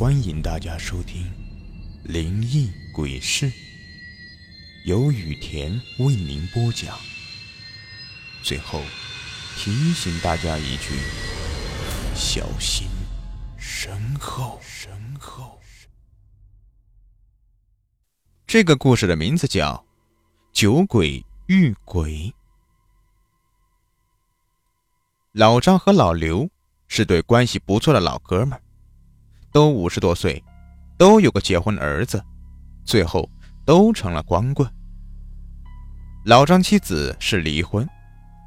欢迎大家收听《灵异鬼事》，由雨田为您播讲。最后提醒大家一句：小心身后。身后。这个故事的名字叫《酒鬼遇鬼》。老张和老刘是对关系不错的老哥们儿。都五十多岁，都有个结婚儿子，最后都成了光棍。老张妻子是离婚，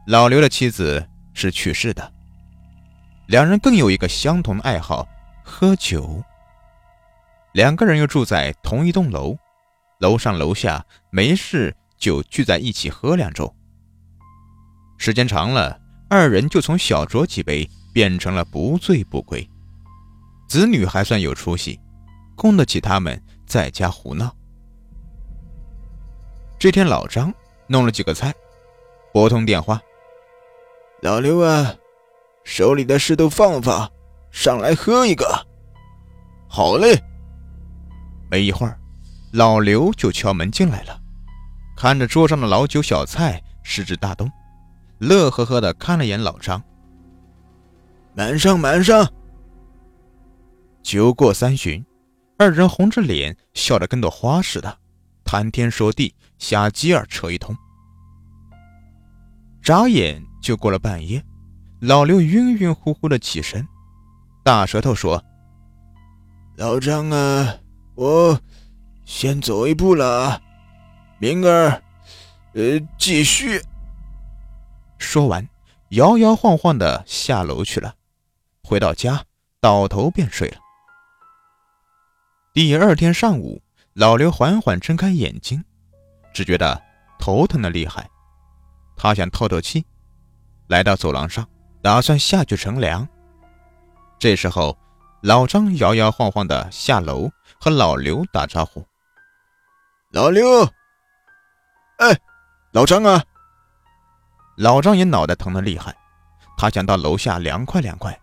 老刘的妻子是去世的。两人更有一个相同的爱好——喝酒。两个人又住在同一栋楼，楼上楼下没事就聚在一起喝两盅。时间长了，二人就从小酌几杯变成了不醉不归。子女还算有出息，供得起他们在家胡闹。这天，老张弄了几个菜，拨通电话：“老刘啊，手里的事都放放，上来喝一个。”“好嘞。”没一会儿，老刘就敲门进来了，看着桌上的老酒小菜，食指大动，乐呵呵的看了眼老张：“满上，满上。”酒过三巡，二人红着脸，笑得跟朵花似的，谈天说地，瞎鸡儿扯一通。眨眼就过了半夜，老刘晕晕乎乎的起身，大舌头说：“老张啊，我先走一步了，明儿，呃，继续。”说完，摇摇晃晃的下楼去了。回到家，倒头便睡了。第二天上午，老刘缓缓睁开眼睛，只觉得头疼的厉害。他想透透气，来到走廊上，打算下去乘凉。这时候，老张摇摇晃晃的下楼，和老刘打招呼：“老刘，哎，老张啊！”老张也脑袋疼的厉害，他想到楼下凉快凉快。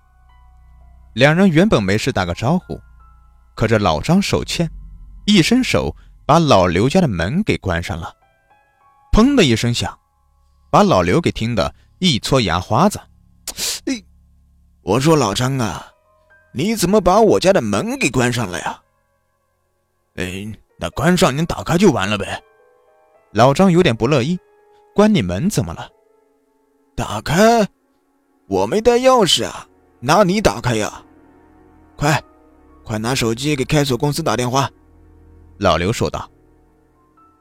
两人原本没事打个招呼。可这老张手欠，一伸手把老刘家的门给关上了，砰的一声响，把老刘给听得一撮牙花子。哎，我说老张啊，你怎么把我家的门给关上了呀？哎，那关上你打开就完了呗。老张有点不乐意，关你门怎么了？打开？我没带钥匙啊，拿你打开呀？快！快拿手机给开锁公司打电话，老刘说道。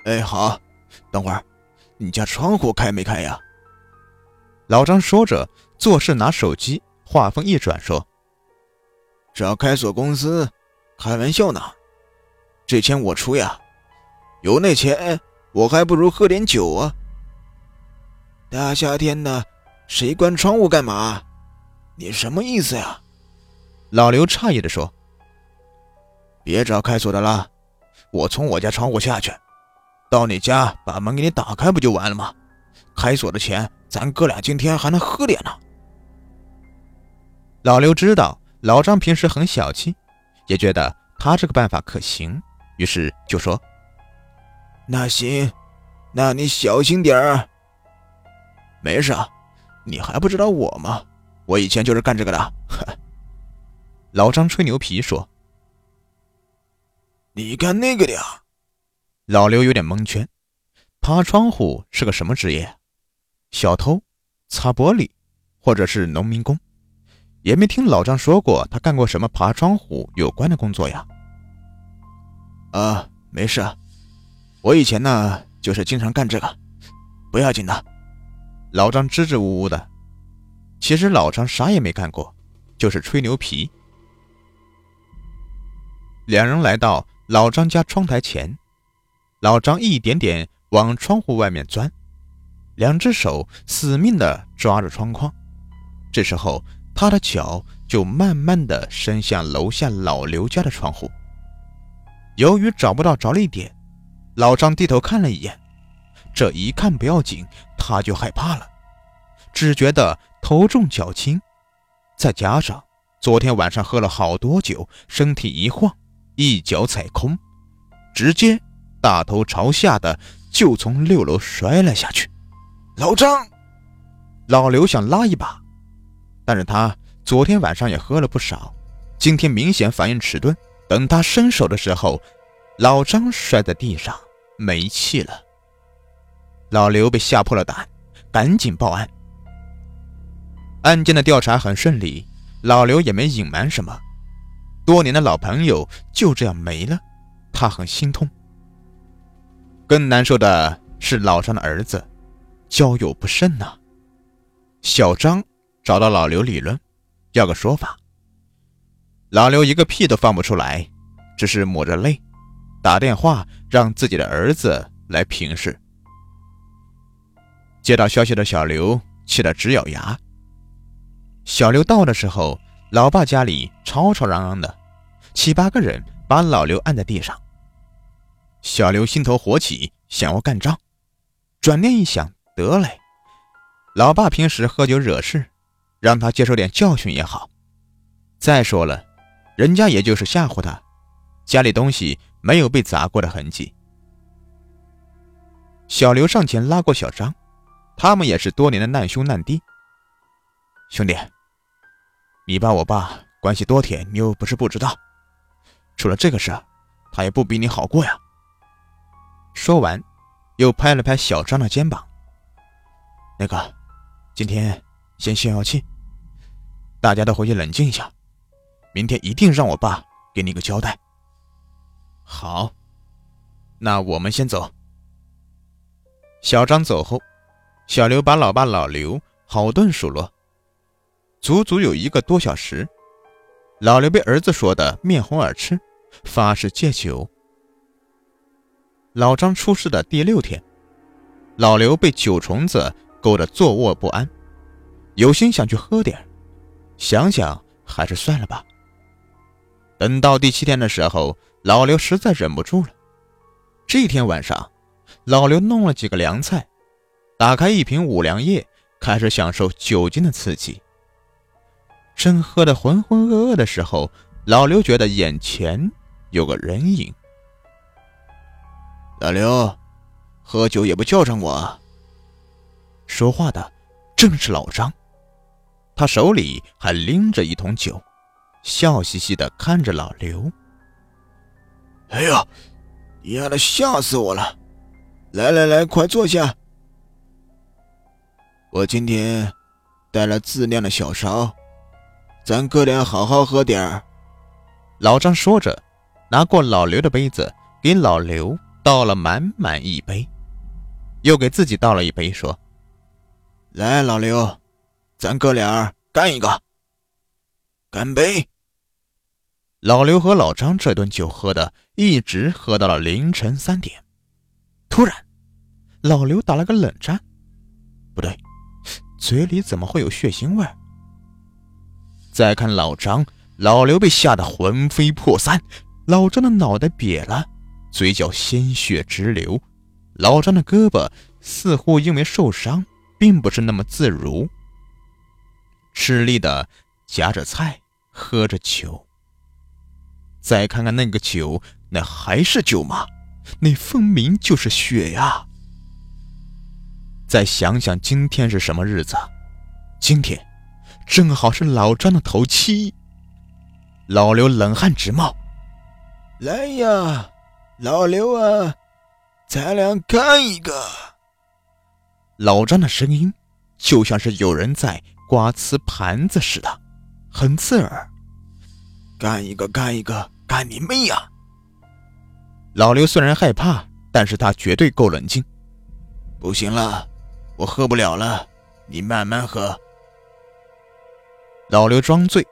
哎，好，等会儿，你家窗户开没开呀？老张说着，做事拿手机，话锋一转说：“找开锁公司，开玩笑呢，这钱我出呀，有那钱我还不如喝点酒啊。大夏天的，谁关窗户干嘛？你什么意思呀？”老刘诧异的说。别找开锁的了，我从我家窗户下去，到你家把门给你打开不就完了吗？开锁的钱咱哥俩今天还能喝点呢。老刘知道老张平时很小气，也觉得他这个办法可行，于是就说：“那行，那你小心点儿。没事，你还不知道我吗？我以前就是干这个的。”呵，老张吹牛皮说。你干那个的呀？老刘有点蒙圈，爬窗户是个什么职业？小偷、擦玻璃，或者是农民工？也没听老张说过他干过什么爬窗户有关的工作呀。啊，没事，我以前呢就是经常干这个，不要紧的。老张支支吾吾的，其实老张啥也没干过，就是吹牛皮。两人来到。老张家窗台前，老张一点点往窗户外面钻，两只手死命地抓着窗框。这时候，他的脚就慢慢地伸向楼下老刘家的窗户。由于找不到着力点，老张低头看了一眼。这一看不要紧，他就害怕了，只觉得头重脚轻，再加上昨天晚上喝了好多酒，身体一晃，一脚踩空，直接大头朝下的就从六楼摔了下去。老张，老刘想拉一把，但是他昨天晚上也喝了不少，今天明显反应迟钝。等他伸手的时候，老张摔在地上没气了。老刘被吓破了胆，赶紧报案。案件的调查很顺利，老刘也没隐瞒什么。多年的老朋友就这样没了，他很心痛。更难受的是老张的儿子，交友不慎呐。小张找到老刘理论，要个说法。老刘一个屁都放不出来，只是抹着泪，打电话让自己的儿子来平事。接到消息的小刘气得直咬牙。小刘到的时候，老爸家里吵吵嚷嚷的，七八个人把老刘按在地上。小刘心头火起，想要干仗，转念一想，得嘞，老爸平时喝酒惹事，让他接受点教训也好。再说了，人家也就是吓唬他，家里东西没有被砸过的痕迹。小刘上前拉过小张，他们也是多年的难兄难弟，兄弟。你爸我爸关系多铁，你又不是不知道。出了这个事，他也不比你好过呀。说完，又拍了拍小张的肩膀。那个，今天先消消气，大家都回去冷静一下，明天一定让我爸给你个交代。好，那我们先走。小张走后，小刘把老爸老刘好顿数落。足足有一个多小时，老刘被儿子说的面红耳赤，发誓戒酒。老张出事的第六天，老刘被酒虫子勾得坐卧不安，有心想去喝点，想想还是算了吧。等到第七天的时候，老刘实在忍不住了。这天晚上，老刘弄了几个凉菜，打开一瓶五粮液，开始享受酒精的刺激。正喝得浑浑噩噩的时候，老刘觉得眼前有个人影。老刘，喝酒也不叫上我。说话的正是老张，他手里还拎着一桶酒，笑嘻嘻的看着老刘。哎呀，丫的吓死我了！来来来，快坐下。我今天带了自酿的小烧。咱哥俩好好喝点儿。老张说着，拿过老刘的杯子，给老刘倒了满满一杯，又给自己倒了一杯，说：“来，老刘，咱哥俩干一个，干杯！”老刘和老张这顿酒喝的，一直喝到了凌晨三点。突然，老刘打了个冷战，不对，嘴里怎么会有血腥味？再看老张，老刘被吓得魂飞魄散，老张的脑袋瘪了，嘴角鲜血直流，老张的胳膊似乎因为受伤，并不是那么自如，吃力的夹着菜，喝着酒。再看看那个酒，那还是酒吗？那分明就是血呀！再想想今天是什么日子？今天。正好是老张的头七，老刘冷汗直冒。来呀，老刘啊，咱俩干一个！老张的声音就像是有人在刮瓷盘子似的，很刺耳。干一个，干一个，干你妹呀！老刘虽然害怕，但是他绝对够冷静。不行了，我喝不了了，你慢慢喝。老刘装醉，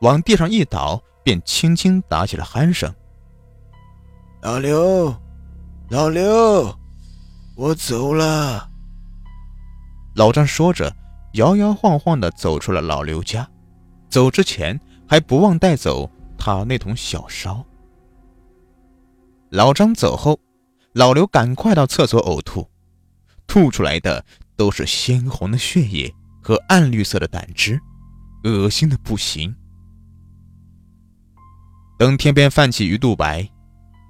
往地上一倒，便轻轻打起了鼾声。老刘，老刘，我走了。老张说着，摇摇晃晃地走出了老刘家，走之前还不忘带走他那桶小烧。老张走后，老刘赶快到厕所呕吐，吐出来的都是鲜红的血液和暗绿色的胆汁。恶心的不行，等天边泛起鱼肚白，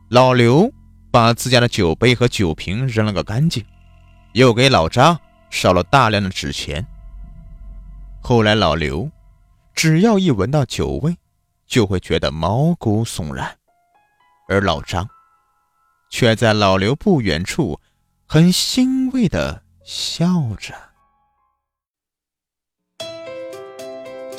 老刘把自家的酒杯和酒瓶扔了个干净，又给老张烧了大量的纸钱。后来老刘只要一闻到酒味，就会觉得毛骨悚然，而老张却在老刘不远处很欣慰的笑着。